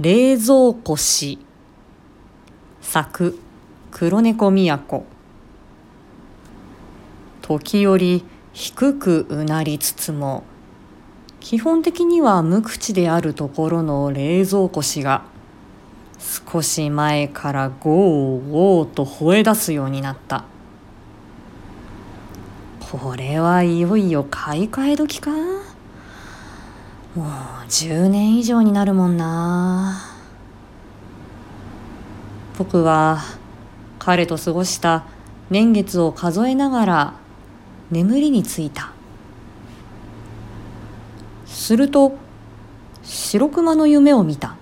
冷蔵庫し作黒猫都。時折低くうなりつつも基本的には無口であるところの冷蔵庫氏が少し前からゴーゴーと吠え出すようになった。これはいよいよ買い替え時か。もう10年以上になるもんな。僕は彼と過ごした年月を数えながら眠りについた。すると白熊の夢を見た。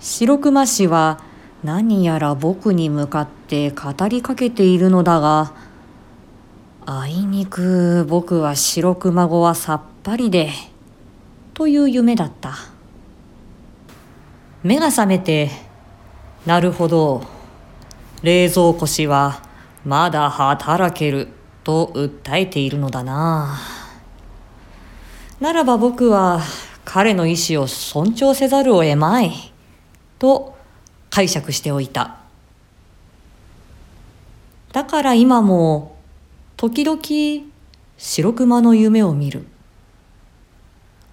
白熊氏は何やら僕に向かって語りかけているのだがあいにく僕は白熊語はさっぱりでという夢だった。目が覚めてなるほど冷蔵庫氏はまだ働けると訴えているのだな。ならば僕は彼の意志を尊重せざるを得まいと解釈しておいた。だから今も時々白熊の夢を見る。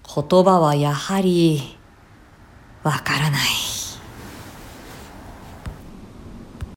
言葉はやはりわからない。